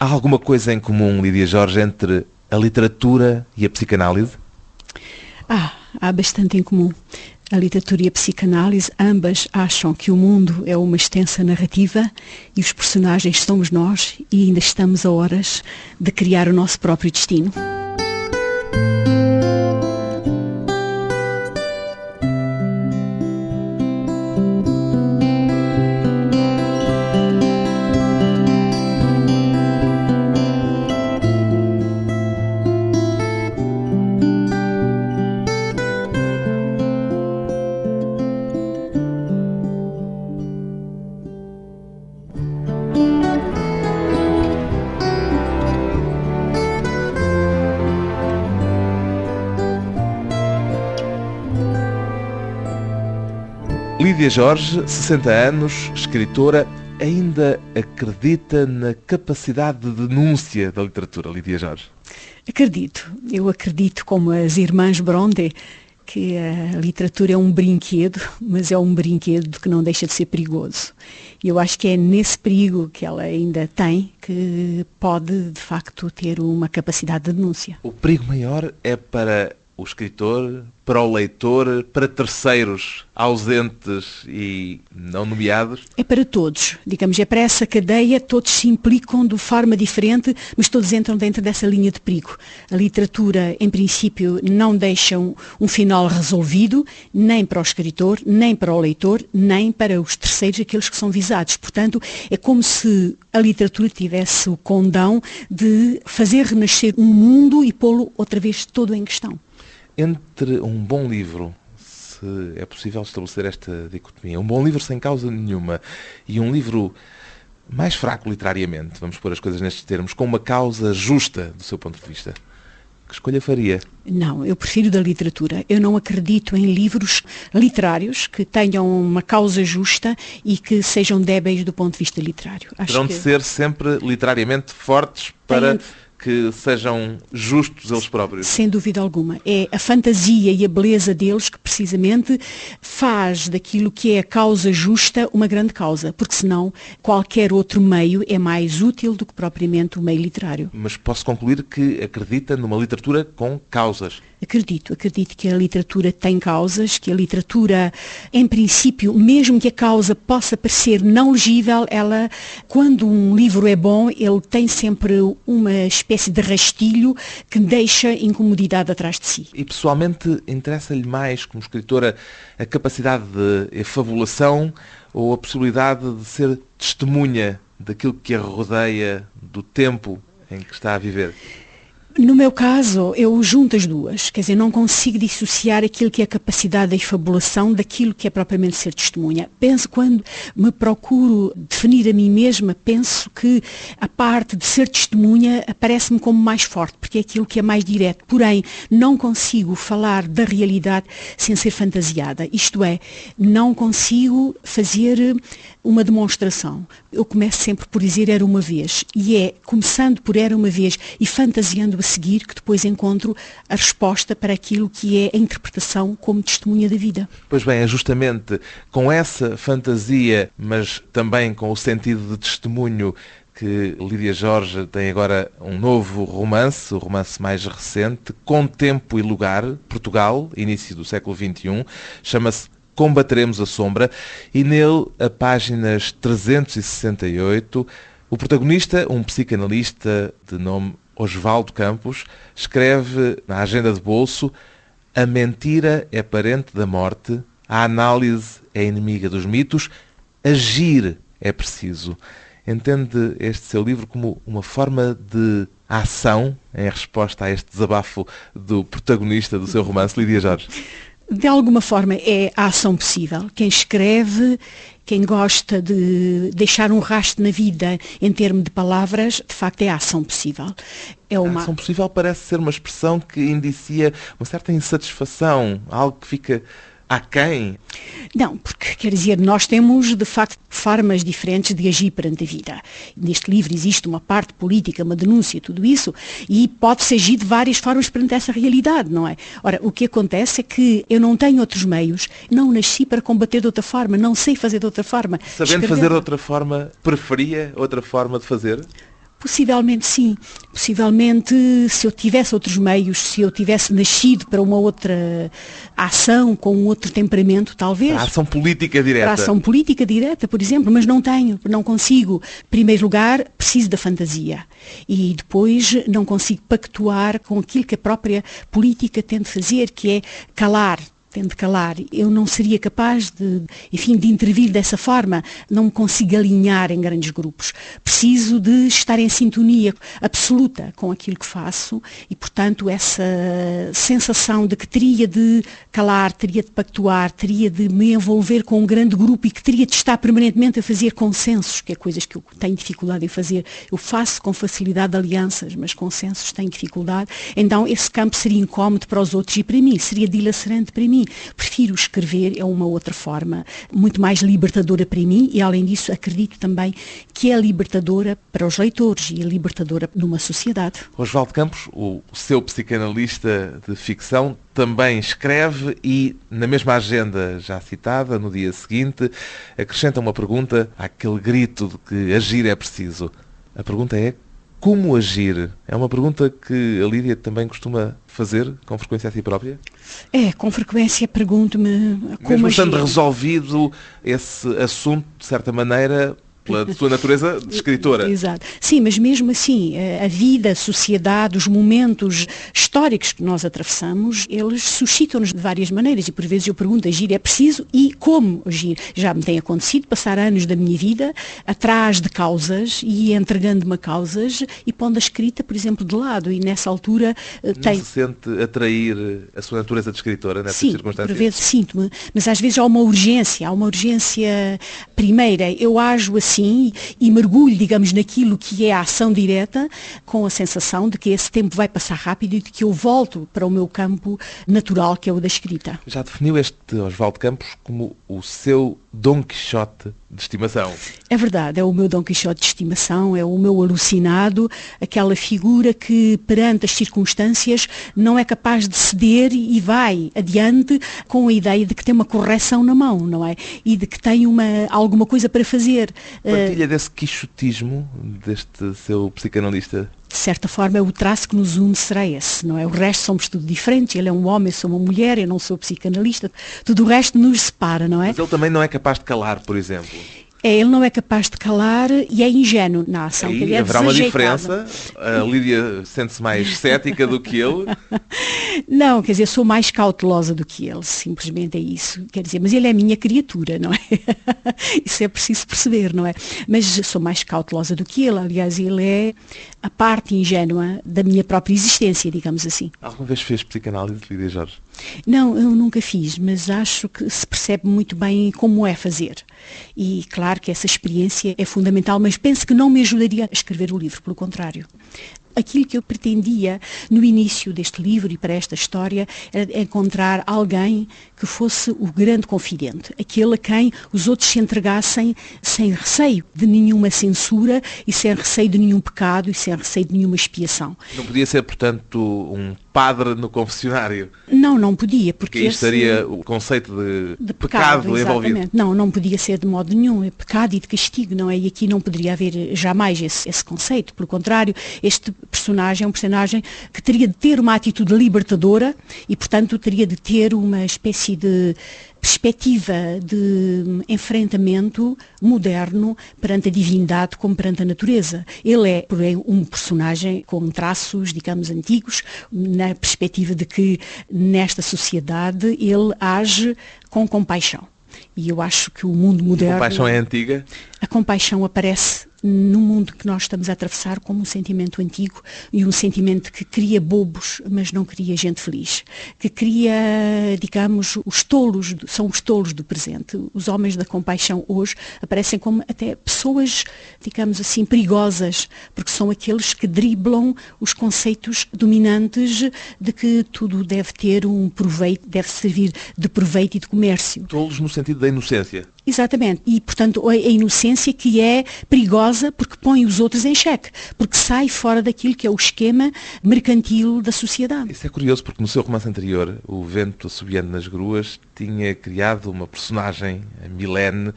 Há alguma coisa em comum, Lídia Jorge, entre a literatura e a psicanálise? Ah, há bastante em comum. A literatura e a psicanálise, ambas acham que o mundo é uma extensa narrativa e os personagens somos nós e ainda estamos a horas de criar o nosso próprio destino. Lídia Jorge, 60 anos, escritora, ainda acredita na capacidade de denúncia da literatura, Lídia Jorge? Acredito. Eu acredito, como as irmãs Bronte, que a literatura é um brinquedo, mas é um brinquedo que não deixa de ser perigoso. E eu acho que é nesse perigo que ela ainda tem que pode, de facto, ter uma capacidade de denúncia. O perigo maior é para o escritor, para o leitor, para terceiros ausentes e não nomeados? É para todos, digamos, é para essa cadeia, todos se implicam de forma diferente, mas todos entram dentro dessa linha de perigo. A literatura, em princípio, não deixa um, um final resolvido, nem para o escritor, nem para o leitor, nem para os terceiros, aqueles que são visados. Portanto, é como se a literatura tivesse o condão de fazer renascer um mundo e pô-lo outra vez todo em questão entre um bom livro, se é possível estabelecer esta dicotomia, um bom livro sem causa nenhuma e um livro mais fraco literariamente, vamos pôr as coisas nestes termos, com uma causa justa do seu ponto de vista, que escolha faria? Não, eu prefiro da literatura. Eu não acredito em livros literários que tenham uma causa justa e que sejam débeis do ponto de vista literário. Acho Terão que... de ser sempre literariamente fortes para... Tem que sejam justos eles próprios. Sem dúvida alguma. É a fantasia e a beleza deles que precisamente faz daquilo que é a causa justa uma grande causa, porque senão qualquer outro meio é mais útil do que propriamente o meio literário. Mas posso concluir que acredita numa literatura com causas. Acredito, acredito que a literatura tem causas, que a literatura, em princípio, mesmo que a causa possa parecer não legível, ela, quando um livro é bom, ele tem sempre uma espécie de rastilho que deixa incomodidade atrás de si. E pessoalmente interessa-lhe mais, como escritora, a capacidade de efabulação ou a possibilidade de ser testemunha daquilo que a rodeia, do tempo em que está a viver? No meu caso, eu junto as duas, quer dizer, não consigo dissociar aquilo que é a capacidade da efabulação daquilo que é propriamente ser testemunha. Penso, quando me procuro definir a mim mesma, penso que a parte de ser testemunha aparece-me como mais forte, porque é aquilo que é mais direto. Porém, não consigo falar da realidade sem ser fantasiada. Isto é, não consigo fazer uma demonstração. Eu começo sempre por dizer era uma vez. E é começando por era uma vez e fantasiando a seguir que depois encontro a resposta para aquilo que é a interpretação como testemunha da vida. Pois bem, é justamente com essa fantasia, mas também com o sentido de testemunho que Lídia Jorge tem agora um novo romance, o romance mais recente, Com Tempo e Lugar, Portugal, início do século XXI, chama-se Combateremos a Sombra, e nele, a páginas 368, o protagonista, um psicanalista de nome Osvaldo Campos, escreve na agenda de bolso a mentira é parente da morte, a análise é inimiga dos mitos, agir é preciso. Entende este seu livro como uma forma de ação em resposta a este desabafo do protagonista do seu romance, Lídia Jorge? De alguma forma é a ação possível. Quem escreve, quem gosta de deixar um rastro na vida em termos de palavras, de facto é a ação possível. É uma... A ação possível parece ser uma expressão que indicia uma certa insatisfação, algo que fica a quem? Não, porque quer dizer, nós temos de facto formas diferentes de agir perante a vida. Neste livro existe uma parte política, uma denúncia, tudo isso, e pode-se agir de várias formas perante essa realidade, não é? Ora, o que acontece é que eu não tenho outros meios, não nasci para combater de outra forma, não sei fazer de outra forma. Sabendo fazer de outra forma, preferia outra forma de fazer? Possivelmente sim. Possivelmente, se eu tivesse outros meios, se eu tivesse nascido para uma outra ação, com um outro temperamento, talvez. Para a ação política direta. Para a ação política direta, por exemplo, mas não tenho, não consigo. Em primeiro lugar, preciso da fantasia. E depois não consigo pactuar com aquilo que a própria política tem de fazer, que é calar tem de calar. Eu não seria capaz de, enfim, de intervir dessa forma. Não me consigo alinhar em grandes grupos. Preciso de estar em sintonia absoluta com aquilo que faço e, portanto, essa sensação de que teria de calar, teria de pactuar, teria de me envolver com um grande grupo e que teria de estar permanentemente a fazer consensos, que é coisas que eu tenho dificuldade em fazer. Eu faço com facilidade alianças, mas consensos tenho dificuldade. Então, esse campo seria incómodo para os outros e para mim, seria dilacerante para mim mim. Prefiro escrever, é uma outra forma, muito mais libertadora para mim e, além disso, acredito também que é libertadora para os leitores e libertadora numa sociedade. Oswaldo Campos, o seu psicanalista de ficção, também escreve e, na mesma agenda já citada, no dia seguinte, acrescenta uma pergunta àquele grito de que agir é preciso. A pergunta é como agir? É uma pergunta que a Lídia também costuma fazer com frequência a si própria? É, com frequência pergunto-me como Mesmo estando resolvido esse assunto, de certa maneira, pela sua natureza de escritora. Exato. Sim, mas mesmo assim, eh, a vida, a sociedade, os momentos históricos que nós atravessamos, eles suscitam-nos de várias maneiras e por vezes eu pergunto, agir é preciso e como agir? Já me tem acontecido passar anos da minha vida atrás de causas e entregando-me a causas e pondo a escrita, por exemplo, de lado e nessa altura eh, Não tem... se sente atrair a sua natureza de escritora nessas Sim, circunstâncias? por vezes sinto-me, mas às vezes há uma urgência, há uma urgência primeira. Eu ajo assim assim e mergulho, digamos, naquilo que é a ação direta, com a sensação de que esse tempo vai passar rápido e de que eu volto para o meu campo natural, que é o da escrita. Já definiu este Oswaldo Campos como o seu Dom Quixote de estimação. É verdade, é o meu Dom Quixote de estimação, é o meu alucinado, aquela figura que perante as circunstâncias não é capaz de ceder e vai adiante com a ideia de que tem uma correção na mão, não é? E de que tem uma, alguma coisa para fazer. Partilha desse quixotismo deste seu psicanalista? De certa forma, o traço que nos une será esse, não é? O resto somos tudo diferentes, ele é um homem, eu sou uma mulher, eu não sou psicanalista, tudo o resto nos separa, não é? Mas ele também não é capaz de calar, por exemplo. É, ele não é capaz de calar e é ingênuo na ação. Aí é haverá uma diferença. A Lídia sente-se mais cética do que ele. Não, quer dizer, sou mais cautelosa do que ele, simplesmente é isso. Quer dizer, mas ele é minha criatura, não é? Isso é preciso perceber, não é? Mas sou mais cautelosa do que ele. Aliás, ele é a parte ingênua da minha própria existência, digamos assim. Alguma vez fez psicanálise, Lídia Jorge? Não, eu nunca fiz, mas acho que se percebe muito bem como é fazer. E claro que essa experiência é fundamental, mas penso que não me ajudaria a escrever o livro, pelo contrário aquilo que eu pretendia no início deste livro e para esta história era encontrar alguém que fosse o grande confidente, aquele a quem os outros se entregassem sem receio de nenhuma censura e sem receio de nenhum pecado e sem receio de nenhuma expiação. Não podia ser, portanto, um padre no confessionário? Não, não podia. Porque esse... estaria o conceito de, de pecado, pecado envolvido. Não, não podia ser de modo nenhum. É pecado e de castigo, não é? E aqui não poderia haver jamais esse, esse conceito. Pelo contrário, este personagem é um personagem que teria de ter uma atitude libertadora e, portanto, teria de ter uma espécie de perspectiva de enfrentamento moderno perante a divindade como perante a natureza. Ele é, porém, um personagem com traços, digamos, antigos, na perspectiva de que nesta sociedade ele age com compaixão. E eu acho que o mundo moderno. A compaixão é antiga? A compaixão aparece no mundo que nós estamos a atravessar como um sentimento antigo e um sentimento que cria bobos, mas não cria gente feliz, que cria, digamos, os tolos, são os tolos do presente. Os homens da compaixão hoje aparecem como até pessoas, digamos assim, perigosas, porque são aqueles que driblam os conceitos dominantes de que tudo deve ter um proveito, deve servir de proveito e de comércio. Tolos no sentido da inocência. Exatamente. E, portanto, a inocência que é perigosa porque põe os outros em xeque, porque sai fora daquilo que é o esquema mercantil da sociedade. Isso é curioso porque no seu romance anterior, O Vento Assobiando nas Gruas, tinha criado uma personagem, a Milene,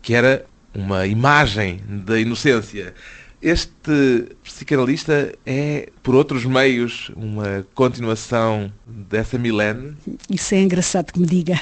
que era uma imagem da inocência. Este psicanalista é, por outros meios, uma continuação dessa Milene? Isso é engraçado que me diga,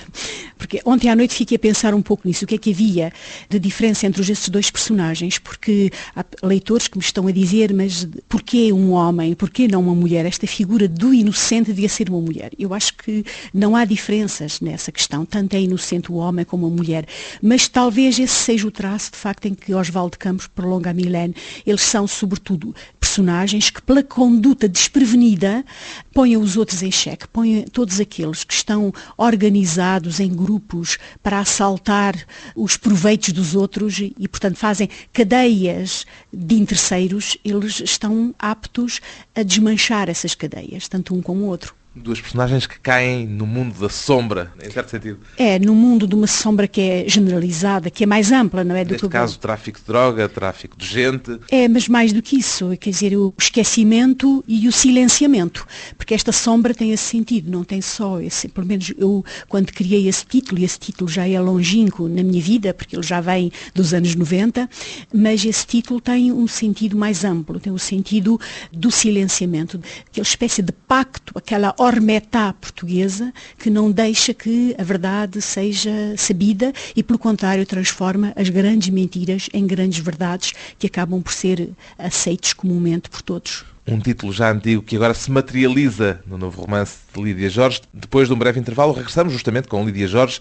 porque ontem à noite fiquei a pensar um pouco nisso, o que é que havia de diferença entre estes dois personagens, porque há leitores que me estão a dizer, mas porquê um homem, porquê não uma mulher? Esta figura do inocente devia ser uma mulher. Eu acho que não há diferenças nessa questão, tanto é inocente o homem como a mulher, mas talvez esse seja o traço, de facto, em que Oswaldo Campos prolonga a Milene eles são, sobretudo, personagens que, pela conduta desprevenida, põem os outros em xeque, põem todos aqueles que estão organizados em grupos para assaltar os proveitos dos outros e, portanto, fazem cadeias de interesseiros, eles estão aptos a desmanchar essas cadeias, tanto um como o outro duas personagens que caem no mundo da sombra, em certo sentido. É, no mundo de uma sombra que é generalizada, que é mais ampla, não é? Do Neste que caso, tráfico de droga, tráfico de gente. É, mas mais do que isso, quer dizer, o esquecimento e o silenciamento, porque esta sombra tem esse sentido, não tem só esse, pelo menos eu, quando criei esse título, e esse título já é longínquo na minha vida, porque ele já vem dos anos 90, mas esse título tem um sentido mais amplo, tem o um sentido do silenciamento, aquela espécie de pacto, aquela ormetá portuguesa que não deixa que a verdade seja sabida e, pelo contrário, transforma as grandes mentiras em grandes verdades que acabam por ser aceitos comumente por todos. Um título já antigo que agora se materializa no novo romance de Lídia Jorge. Depois de um breve intervalo, regressamos justamente com Lídia Jorge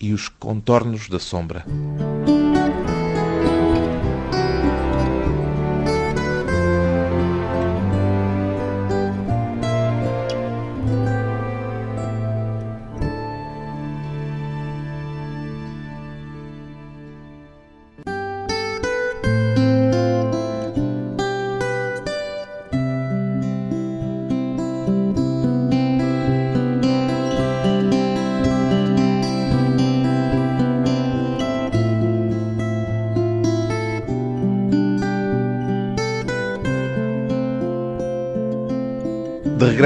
e os contornos da sombra.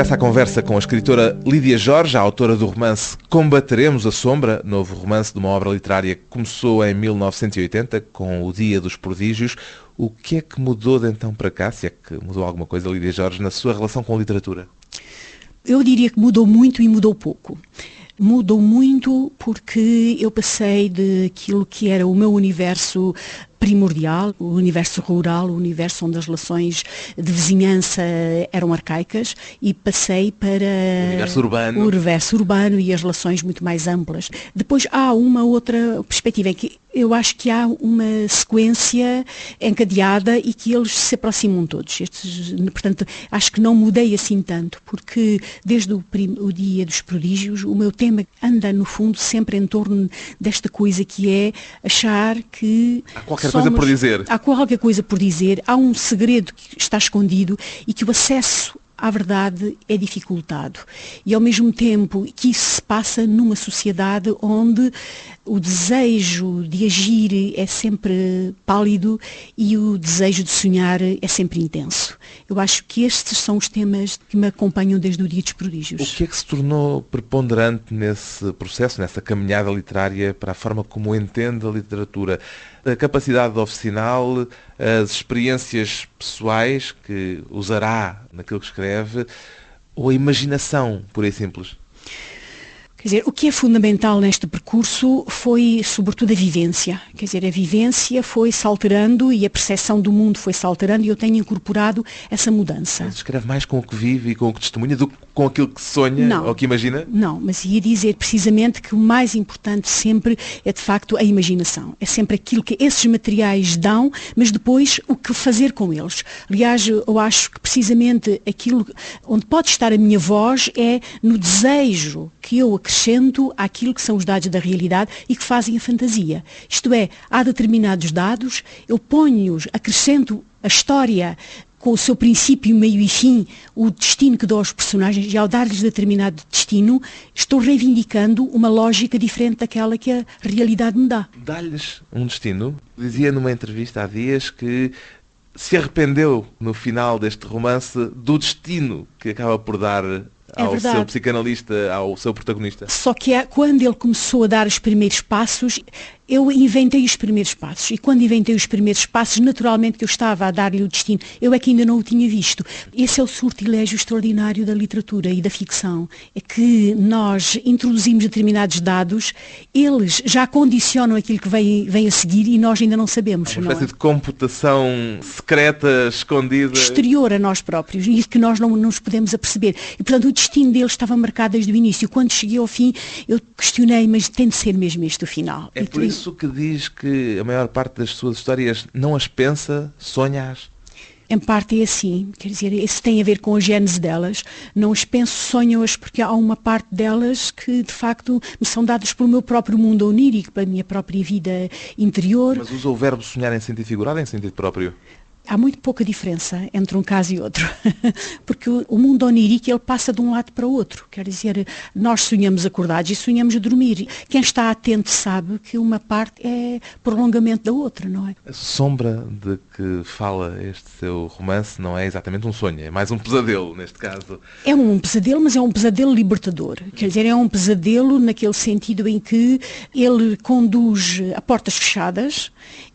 Regresso à conversa com a escritora Lídia Jorge, a autora do romance Combateremos a Sombra, novo romance de uma obra literária que começou em 1980 com O Dia dos Prodígios. O que é que mudou de então para cá, se é que mudou alguma coisa, Lídia Jorge, na sua relação com a literatura? Eu diria que mudou muito e mudou pouco mudou muito porque eu passei daquilo que era o meu universo primordial, o universo rural, o universo onde as relações de vizinhança eram arcaicas e passei para o universo urbano, o universo urbano e as relações muito mais amplas. Depois há uma outra perspectiva em que eu acho que há uma sequência encadeada e que eles se aproximam todos. Estes, portanto, acho que não mudei assim tanto, porque desde o, o, dia dos prodígios, o meu tema anda, no fundo, sempre em torno desta coisa que é achar que. Há qualquer somos, coisa por dizer. Há qualquer coisa por dizer, há um segredo que está escondido e que o acesso à verdade é dificultado. E ao mesmo tempo que isso se passa numa sociedade onde o desejo de agir é sempre pálido e o desejo de sonhar é sempre intenso. Eu acho que estes são os temas que me acompanham desde o Dia dos Prodígios. O que é que se tornou preponderante nesse processo, nessa caminhada literária para a forma como entende a literatura? A capacidade oficinal, as experiências pessoais que usará naquilo que escreve, ou a imaginação, pura e simples? Quer dizer, o que é fundamental neste percurso foi, sobretudo, a vivência. Quer dizer, a vivência foi-se alterando e a percepção do mundo foi-se alterando e eu tenho incorporado essa mudança. Mas escreve mais com o que vive e com o que testemunha do que com aquilo que sonha Não. ou que imagina? Não, mas ia dizer precisamente que o mais importante sempre é, de facto, a imaginação. É sempre aquilo que esses materiais dão, mas depois o que fazer com eles. Aliás, eu acho que precisamente aquilo onde pode estar a minha voz é no desejo que eu acrescento àquilo que são os dados da realidade e que fazem a fantasia. Isto é, há determinados dados, eu ponho-os, acrescento a história com o seu princípio, meio e fim, o destino que dou aos personagens, e ao dar-lhes determinado destino, estou reivindicando uma lógica diferente daquela que a realidade me dá. Dá-lhes um destino. Dizia numa entrevista há dias que se arrependeu no final deste romance do destino que acaba por dar É ao verdade. seu psicanalista, ao seu protagonista. Só que há- quando ele começou a dar os primeiros passos, eu inventei os primeiros passos. E quando inventei os primeiros passos, naturalmente que eu estava a dar-lhe o destino. Eu é que ainda não o tinha visto. Esse é o sortilégio extraordinário da literatura e da ficção. É que nós introduzimos determinados dados, eles já condicionam aquilo que vem, vem a seguir e nós ainda não sabemos. Uma não é? espécie de computação secreta, escondida. exterior a nós próprios e que nós não nos podemos aperceber. E, portanto, o destino deles estava marcado desde o início. Quando cheguei ao fim, eu questionei, mas tem de ser mesmo este o final. É isso que diz que a maior parte das suas histórias não as pensa, sonha-as. Em parte é assim, quer dizer, isso tem a ver com a gênese delas. Não as penso, sonho-as, porque há uma parte delas que, de facto, me são dadas pelo meu próprio mundo onírico, pela minha própria vida interior. Mas usa o verbo sonhar em sentido figurado ou em sentido próprio? Há muito pouca diferença entre um caso e outro, porque o mundo onírico ele passa de um lado para o outro. Quer dizer, nós sonhamos acordados e sonhamos a dormir. Quem está atento sabe que uma parte é prolongamento da outra, não é? A sombra de que fala este seu romance não é exatamente um sonho, é mais um pesadelo, neste caso. É um pesadelo, mas é um pesadelo libertador. Quer dizer, é um pesadelo naquele sentido em que ele conduz a portas fechadas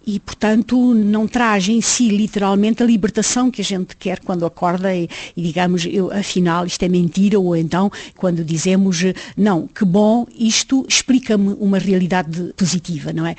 e, portanto, não traz em si literalmente a libertação que a gente quer quando acorda e, e digamos, eu, afinal, isto é mentira, ou então quando dizemos, não, que bom, isto explica-me uma realidade positiva, não é?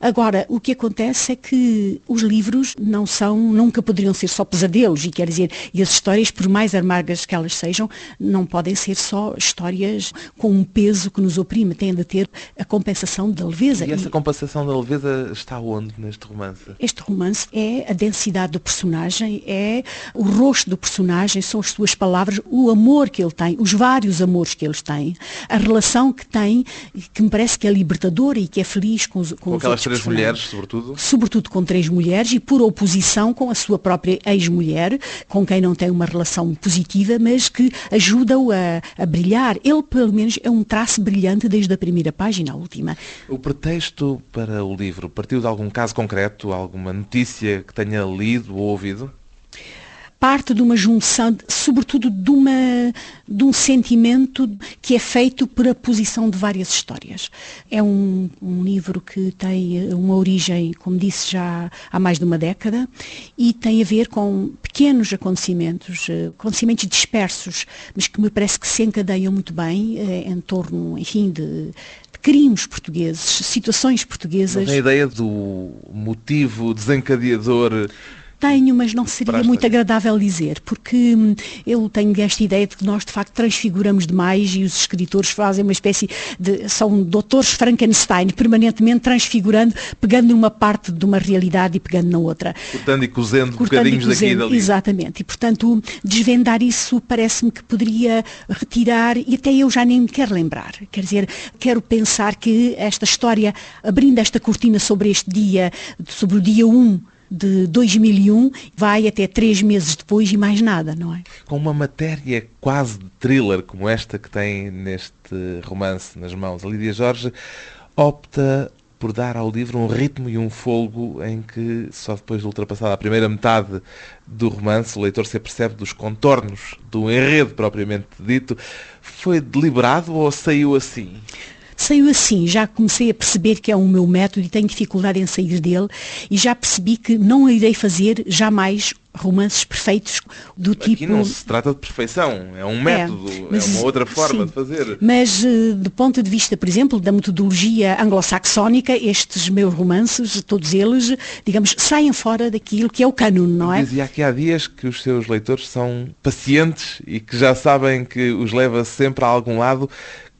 Agora, o que acontece é que os livros não são, nunca poderiam ser só pesadelos, e quer dizer, e as histórias, por mais amargas que elas sejam, não podem ser só histórias com um peso que nos oprime, têm de ter a compensação da leveza. E essa compensação da leveza está onde neste romance? este romance é a densidade do personagem, é o rosto do personagem, são as suas palavras, o amor que ele tem, os vários amores que eles têm, a relação que tem, que me parece que é libertadora e que é feliz com os com, Com aquelas três mulheres, sobretudo? sobretudo com três mulheres e por oposição com a sua própria ex-mulher, com quem não tem uma relação positiva, mas que ajuda-o a, a brilhar. Ele, pelo menos, é um traço brilhante desde a primeira página à última. O pretexto para o livro partiu de algum caso concreto, alguma notícia que tenha lido ou ouvido? Parte de uma junção, sobretudo de, uma, de um sentimento que é feito por a posição de várias histórias. É um, um livro que tem eh, uma origem, como disse, já há mais de uma década e tem a ver com pequenos acontecimentos, eh, acontecimentos dispersos, mas que me parece que se encadeiam muito bem eh, em torno, enfim, de crimes portugueses, situações Não portuguesas. tem ideia do motivo desencadeador? Tenho, mas não seria muito agradável dizer, porque hum, eu tenho esta ideia de que nós de facto transfiguramos demais e os escritores fazem uma espécie de. são doutores Frankenstein, permanentemente transfigurando, pegando numa parte de uma realidade e pegando na outra. Cortando e cozendo Cortando e bocadinhos daqui e cozendo, dali. Exatamente. E, portanto, desvendar isso parece-me que poderia retirar, e até eu já nem me quero lembrar. Quer dizer, quero pensar que esta história, abrindo esta cortina sobre este dia, sobre o dia 1 de 2001, vai até três meses depois e mais nada, não é? Com uma matéria quase de thriller como esta que tem neste romance nas mãos, a Lídia Jorge opta por dar ao livro um ritmo e um folgo em que, só depois de ultrapassada a primeira metade do romance, o leitor se apercebe dos contornos do enredo propriamente dito. Foi deliberado ou saiu assim? Saiu assim, já comecei a perceber que é o meu método e tenho dificuldade em sair dele e já percebi que não irei fazer jamais romances perfeitos do Aqui tipo. não se trata de perfeição, é um método, é, mas- uma outra forma sim. de fazer. Mas eh, do ponto de vista, por exemplo, da metodologia anglo-saxónica, estes meus romances, todos eles, digamos, saem fora daquilo que é o cânone, não é? Dizia aqui há dias que os seus leitores são pacientes e que já sabem que os leva sempre a algum lado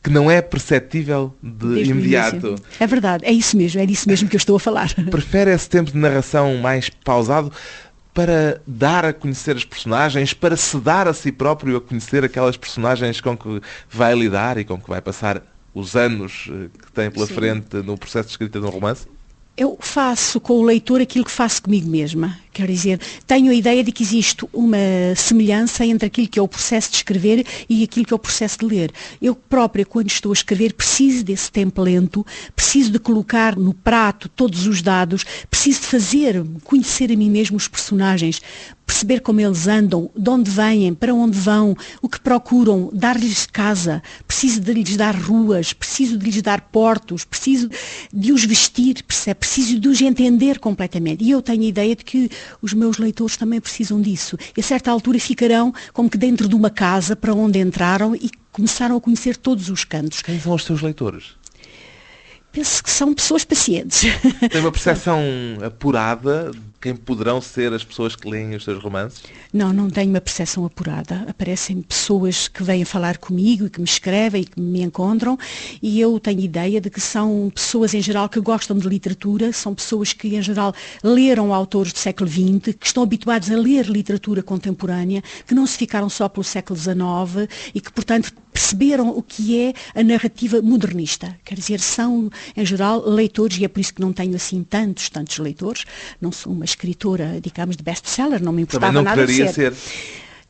que não é perceptível de Desde imediato. É verdade, é isso mesmo, é disso mesmo que eu estou a falar. Prefere esse tempo de narração mais pausado para dar a conhecer as personagens, para se dar a si próprio a conhecer aquelas personagens com que vai lidar e com que vai passar os anos eh, que tem pela Sim. frente no processo de escrita de um romance? Eu faço com o leitor aquilo que faço comigo mesma. Quer dizer, tenho a ideia de que existe uma semelhança entre aquilo que é o processo de escrever e aquilo que é o processo de ler. Eu própria, quando estou a escrever, preciso desse tempo lento, preciso de colocar no prato todos os dados, preciso de fazer, conhecer a mim mesmo os personagens, perceber como eles andam, de onde vêm, para onde vão, o que procuram, dar-lhes casa, preciso de lhes dar ruas, preciso de lhes dar portos, preciso de os vestir, preciso de os entender completamente. E eu tenho a ideia de que os meus leitores também precisam disso. E a certa altura ficarão como que dentro de uma casa para onde entraram e começaram a conhecer todos os cantos. Quem são os seus leitores? Penso que são pessoas pacientes. Tem uma percepção apurada quem poderão ser as pessoas que leem os seus romances? Não, não tenho uma percepção apurada. Aparecem pessoas que vêm falar comigo e que me escrevem e que me encontram e eu tenho ideia de que são pessoas em geral que gostam de literatura, são pessoas que em geral leram autores do século XX, que estão habituados a ler literatura contemporânea, que não se ficaram só pelo século XIX e que, portanto, perceberam o que é a narrativa modernista. Quer dizer, são, em geral, leitores, e é por isso que não tenho assim tantos, tantos leitores. Não sou uma escritora, digamos, de best-seller, não me importava Também não nada de ser. ser.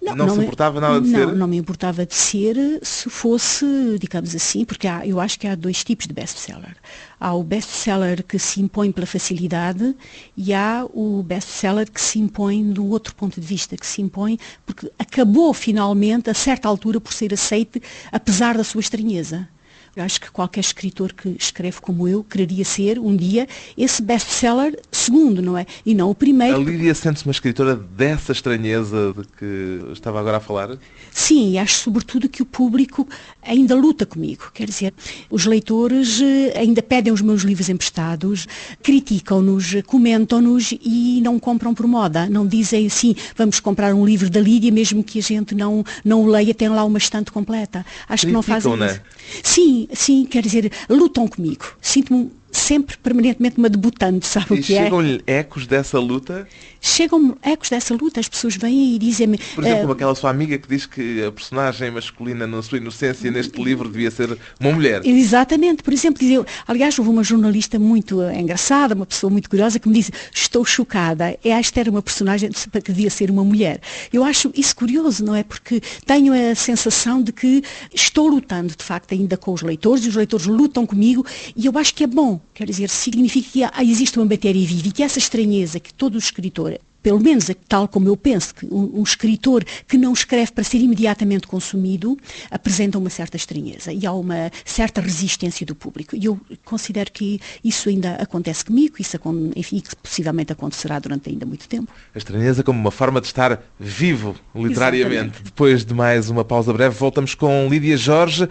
Não, se me- importava nada de não, ser? Não me importava de ser se fosse, digamos assim, porque há- eu acho que há dois tipos de best-seller. Há o best-seller que se impõe pela facilidade e há o best-seller que se impõe do outro ponto de vista, que se impõe porque acabou finalmente, a certa altura, por ser aceite, apesar da sua estranheza. Eu acho que qualquer escritor que escreve como eu quereria ser, um dia, esse best-seller segundo, não é? E não o A primeiro. Lídia sente-se uma escritora dessa estranheza de que estava agora a falar? Sim, e acho sobretudo que o público ainda luta comigo. Quer dizer, os leitores eh, ainda pedem os meus livros emprestados, criticam-nos, comentam-nos e não compram por moda. Não dizem assim, vamos comprar um livro da Lídia, mesmo que a gente não, não o leia, tem lá uma estante completa. Acho que não fazem Criticam, isso. Sim, sim, quer dizer, lutam comigo. Sinto-me sempre permanentemente uma debutante, sabe E o que é? chegam-lhe ecos dessa luta? Chegam ecos dessa luta, as pessoas vêm e dizem-me. Por exemplo, eh, como aquela sua amiga que diz que a personagem masculina, na sua inocência, neste livro, devia ser uma mulher. Exatamente, por exemplo, dizer, aliás, houve uma jornalista muito eh, engraçada, uma pessoa muito curiosa, que me disse, estou chocada, É, esta era uma personagem que devia ser uma mulher. Eu acho isso curioso, não é? Porque tenho a sensação de que estou lutando, de facto, ainda com os leitores, e os leitores lutam comigo, e eu acho que é bom, quer dizer, significa que existe uma matéria viva, e que essa estranheza que todo escritor pelo menos tal como eu penso, que um, um escritor que não escreve para ser imediatamente consumido apresenta uma certa estranheza e há uma certa resistência do público. E eu considero que isso ainda acontece comigo, isso enfim, que possivelmente acontecerá durante ainda muito tempo. A estranheza como uma forma de estar vivo, literariamente. Exatamente. Depois de mais uma pausa breve, voltamos com Lídia Jorge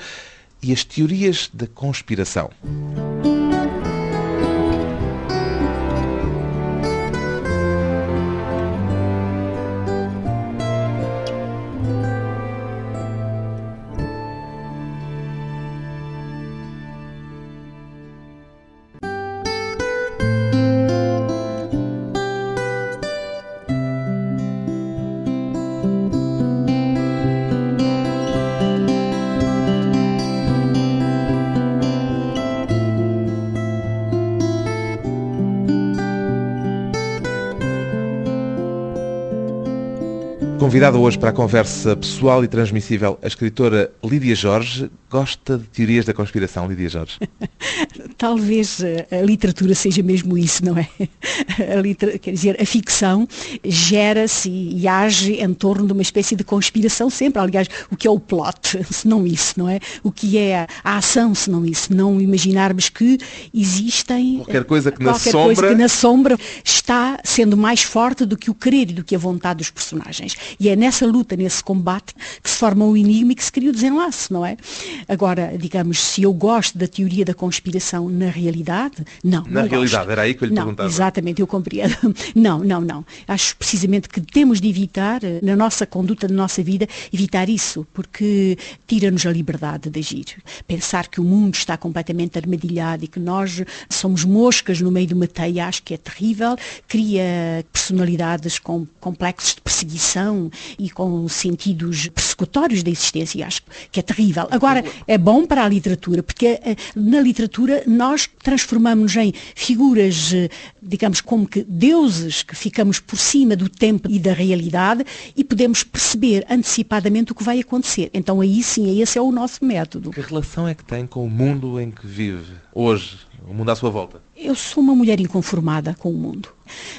e as teorias da conspiração. Convidada hoje para a conversa pessoal e transmissível a escritora Lídia Jorge. Gosta de teorias da conspiração, Lídia Jorge? Talvez a literatura seja mesmo isso, não é? Quer dizer, a ficção gera-se e age em torno de uma espécie de conspiração sempre. Aliás, o que é o plot, se não isso, não é? O que é a ação, se não isso? Não imaginarmos que existem... Qualquer coisa que na qualquer sombra... Coisa que na sombra está sendo mais forte do que o querer e do que a vontade dos personagens. E é nessa luta, nesse combate, que se forma o enigma e que se cria o desenlace, não é? Agora, digamos, se eu gosto da teoria da conspiração na realidade, não. Na não realidade, gosto. era aí que eu lhe não, perguntava. Exatamente, eu compreendo. Não, não, não. Acho precisamente que temos de evitar, eh, na nossa conduta, na nossa vida, evitar isso, porque tira-nos a liberdade de agir. Pensar que o mundo está completamente armadilhado e que nós somos moscas no meio de uma teia, acho que é terrível, cria personalidades com complexos de perseguição e com sentidos persecutórios da existência, acho que é terrível. Agora, é bom para a literatura, porque eh, na literatura nós transformamos-nos em figuras, eh, digamos, como que deuses, que ficamos por cima do tempo e da realidade e podemos perceber antecipadamente o que vai acontecer. Então aí sim, esse é o nosso método. Que relação é que tem com o mundo em que vive hoje, o mundo à sua volta? Eu sou uma mulher inconformada com o mundo.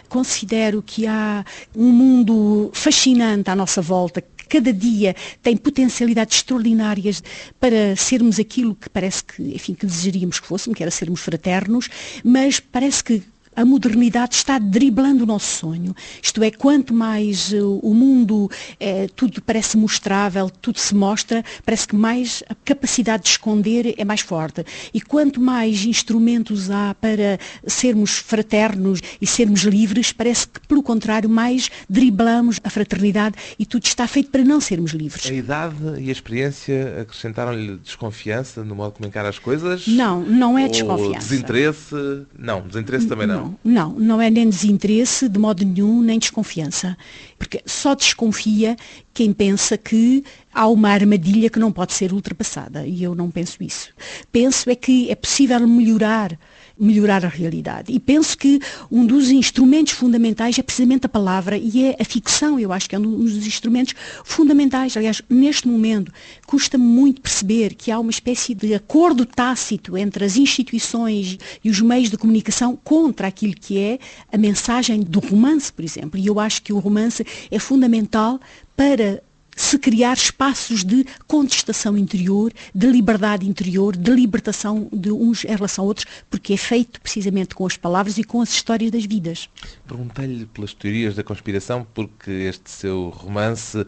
Considero que há um mundo fascinante à nossa volta, cada dia tem potencialidades extraordinárias para sermos aquilo que parece que, enfim, que desejaríamos que fôssemos, que era sermos fraternos, mas parece que a modernidade está driblando o nosso sonho. Isto é, quanto mais uh, o mundo, eh, tudo parece mostrável, tudo se mostra, parece que mais a capacidade de esconder é mais forte. E quanto mais instrumentos há para sermos fraternos e sermos livres, parece que, pelo contrário, mais driblamos a fraternidade e tudo está feito para não sermos livres. A idade e a experiência acrescentaram-lhe desconfiança no modo como encara as coisas? Não, não é desconfiança. desinteresse? Não, desinteresse também não. Não, não é nem desinteresse de modo nenhum, nem desconfiança. Porque só desconfia quem pensa que há uma armadilha que não pode ser ultrapassada. E eu não penso isso. Penso é que é possível melhorar melhorar a realidade. E penso que um dos instrumentos fundamentais é precisamente a palavra e é a ficção, eu acho que é um dos instrumentos fundamentais. Aliás, neste momento, custa muito perceber que há uma espécie de acordo tácito entre as instituições e os meios de comunicação contra aquilo que é a mensagem do romance, por exemplo. E eu acho que o romance é fundamental para se criar espaços de contestação interior, de liberdade interior, de libertação de uns em relação a outros, porque é feito precisamente com as palavras e com as histórias das vidas. Perguntei-lhe pelas teorias da conspiração, porque este seu romance,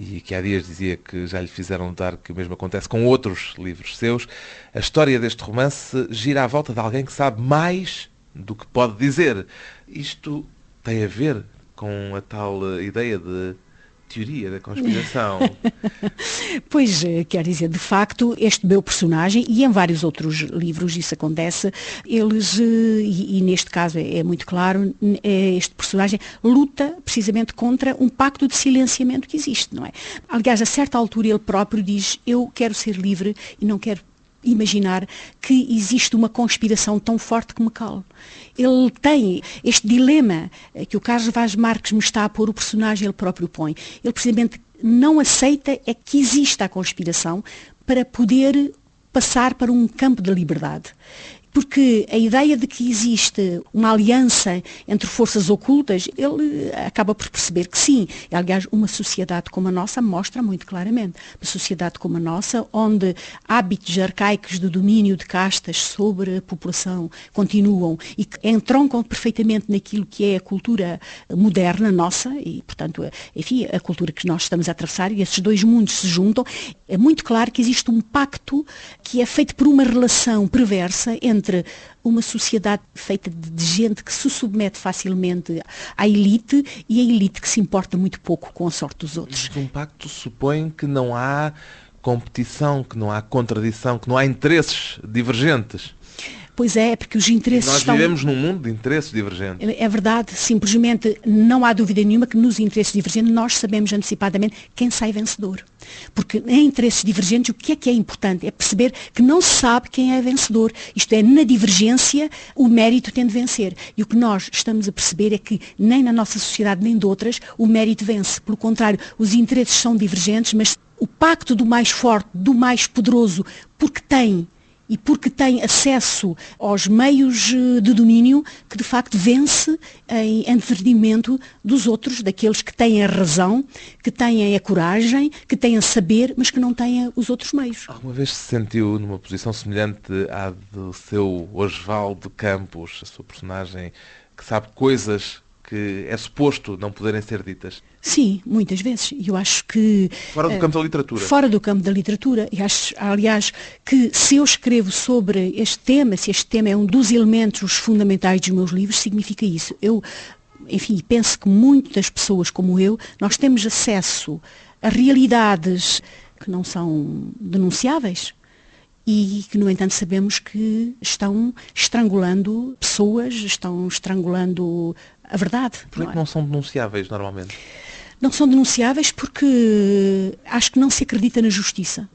e que há dias dizia que já lhe fizeram notar que o mesmo acontece com outros livros seus, a história deste romance gira à volta de alguém que sabe mais do que pode dizer. Isto tem a ver com a tal ideia de teoria da conspiração. pois, quer dizer, de facto, este meu personagem, e em vários outros livros isso acontece, eles, e, e neste caso é, é, muito claro, este personagem luta precisamente contra um pacto de silenciamento que existe, não é? Aliás, a certa altura ele próprio diz, eu quero ser livre e não quero imaginar que existe uma conspiração tão forte me cale. Ele tem este dilema que o Carlos Vaz Marques me está a pôr, o personagem ele próprio põe. Ele precisamente não aceita é que exista a conspiração para poder passar para um campo de liberdade porque a ideia de que existe uma aliança entre forças ocultas, ele acaba por perceber que sim. Aliás, uma sociedade como a nossa mostra muito claramente. Uma sociedade como a nossa, onde hábitos arcaicos de domínio de castas sobre a população continuam e que entroncam perfeitamente naquilo que é a cultura moderna nossa e, portanto, enfim, a cultura que nós estamos a atravessar e esses dois mundos se juntam, é muito claro que existe um pacto que é feito por uma relação perversa entre entre uma sociedade feita de gente que se submete facilmente à elite e a elite que se importa muito pouco com a sorte dos outros. Um pacto supõe que não há competição, que não há contradição, que não há interesses divergentes. Pois é, porque os interesses Nós estão... vivemos num mundo de interesses divergentes. É verdade, simplesmente não há dúvida nenhuma que nos interesses divergentes nós sabemos antecipadamente quem sai vencedor. Porque em interesses divergentes o que é que é importante? É perceber que não se sabe quem é vencedor. Isto é, na divergência o mérito tem de vencer. E o que nós estamos a perceber é que nem na nossa sociedade nem de outras o mérito vence. Pelo contrário, os interesses são divergentes, mas o pacto do mais forte, do mais poderoso, porque tem e porque tem acesso aos meios eh, de domínio que de facto vence em detrimento dos outros, daqueles que têm a razão, que têm a coragem, que têm a saber, mas que não têm os outros meios. Alguma vez se sentiu numa posição semelhante à do seu Osvaldo Campos, a sua personagem que sabe coisas que é suposto não poderem ser ditas? Sim, muitas vezes. Eu acho que. Fora do uh, campo da literatura. Fora do campo da literatura. E acho, aliás, que se eu escrevo sobre este tema, se este tema é um dos elementos fundamentais dos meus livros, significa isso. Eu, enfim, penso que muitas pessoas como eu, nós temos acesso a realidades que não são denunciáveis, e que, no entanto, sabemos que estão estrangulando pessoas, estão estrangulando a verdade. Por que não, é? não são denunciáveis normalmente? Não são denunciáveis porque acho que não se acredita na justiça.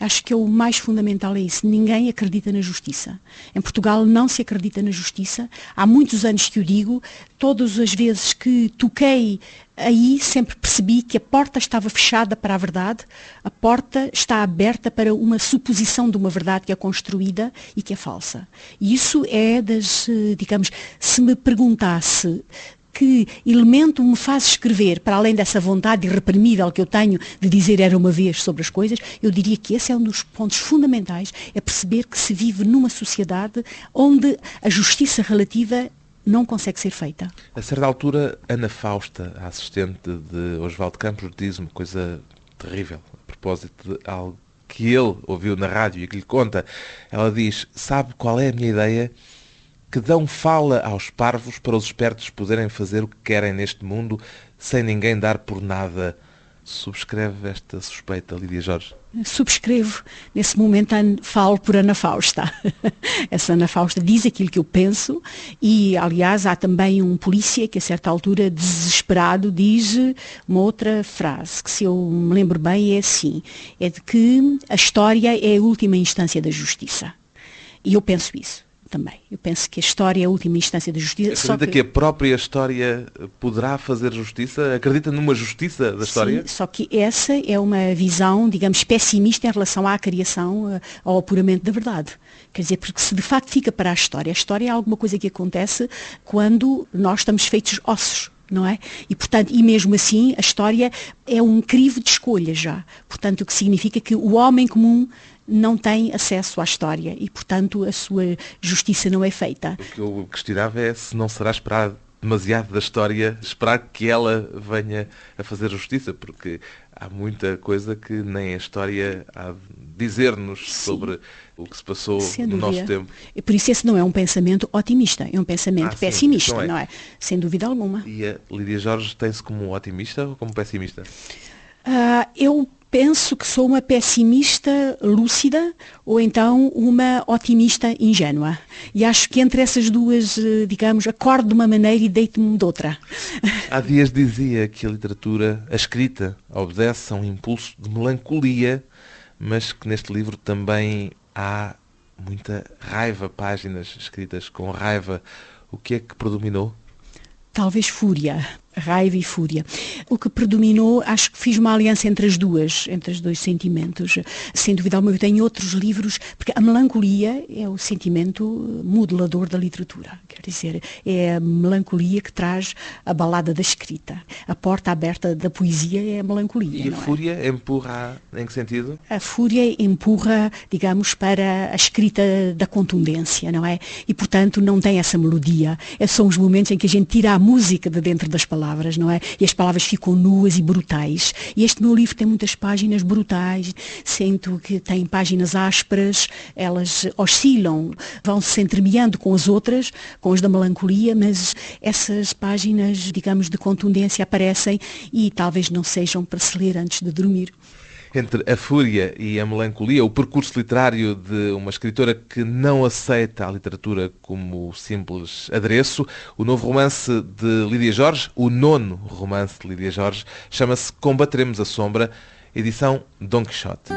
Acho que é o mais fundamental é isso. Ninguém acredita na justiça. Em Portugal não se acredita na justiça. Há muitos anos que o digo. Todas as vezes que toquei aí, sempre percebi que a porta estava fechada para a verdade. A porta está aberta para uma suposição de uma verdade que é construída e que é falsa. E isso é das, eh, digamos, se me perguntasse que elemento me faz escrever, para além dessa vontade irreprimível que eu tenho de dizer era uma vez sobre as coisas, eu diria que esse é um dos pontos fundamentais, é perceber que se vive numa sociedade onde a justiça relativa não consegue ser feita. A certa altura, Ana Fausta, a assistente de Oswaldo Campos, diz uma coisa terrível a propósito de algo que ele ouviu na rádio e que lhe conta. Ela diz, sabe qual é a minha ideia? Que dão fala aos parvos para os espertos poderem fazer o que querem neste mundo sem ninguém dar por nada. Subscreve esta suspeita, Lídia Jorge? Subscrevo. Nesse momento falo por Ana Fausta. Essa Ana Fausta diz aquilo que eu penso e, aliás, há também um polícia que a certa altura, desesperado, diz uma outra frase, que se eu me lembro bem é assim, é de que a história é a última instância da justiça. E eu penso isso também. Eu penso que a história é a última instância da justiça. Acredita que... que... a própria história poderá fazer justiça? Acredita numa justiça da história? Sim, só que essa é uma visão, digamos, pessimista em relação à criação, eh, ao apuramento da verdade. Quer dizer, porque se de facto fica para a história, a história é alguma coisa que acontece quando nós estamos feitos ossos não é? E, portanto, e mesmo assim, a história é um crivo de escolha já. Portanto, o que significa que o homem comum não tem acesso à história e, portanto, a sua justiça não é feita. O que eu questionava é se não será esperado demasiado da história esperar que ela venha a fazer justiça, porque há muita coisa que nem a história há de dizer-nos sobre o que se passou Sem no dúvida. nosso tempo. E por isso esse não é um pensamento otimista, é um pensamento ah, pessimista, sim, é. não é? Sem dúvida alguma. E a Lídia Jorge tem-se como otimista ou como pessimista? Uh, eu penso que sou uma pessimista lúcida ou então uma otimista ingênua. E acho que entre essas duas, eh, digamos, acordo de uma maneira e deito-me de outra. Há dias dizia que a literatura, a escrita, obedece a um impulso de melancolia, mas que neste livro também há muita raiva, páginas escritas com raiva. O que é que predominou? Talvez fúria raiva e fúria. O que predominou, acho que fiz uma aliança entre as duas, entre os dois sentimentos. Sem dúvida alguma, eu tenho outros livros, porque a melancolia é o sentimento modelador da literatura. Quer dizer, é a melancolia que traz a balada da escrita. A porta aberta da poesia é a melancolia. E a é? fúria é? empurra em que sentido? A fúria empurra, digamos, para a escrita da contundência, não é? E, portanto, não tem essa melodia. São os momentos em que a gente tira a música de dentro das palavras palavras, não é? E as palavras ficam nuas e brutais. E este meu livro tem muitas páginas brutais, sinto que tem páginas ásperas, elas oscilam, vão se entremeando com as outras, com as da melancolia, mas essas páginas, digamos, de contundência aparecem e talvez não sejam para se ler antes de dormir entre a fúria e a melancolia, o percurso literário de uma escritora que não aceita a literatura como simples adereço. O novo romance de Lídia Jorge, o nono romance de Lídia Jorge, chama-se Combateremos a Sombra, edição Don Quixote.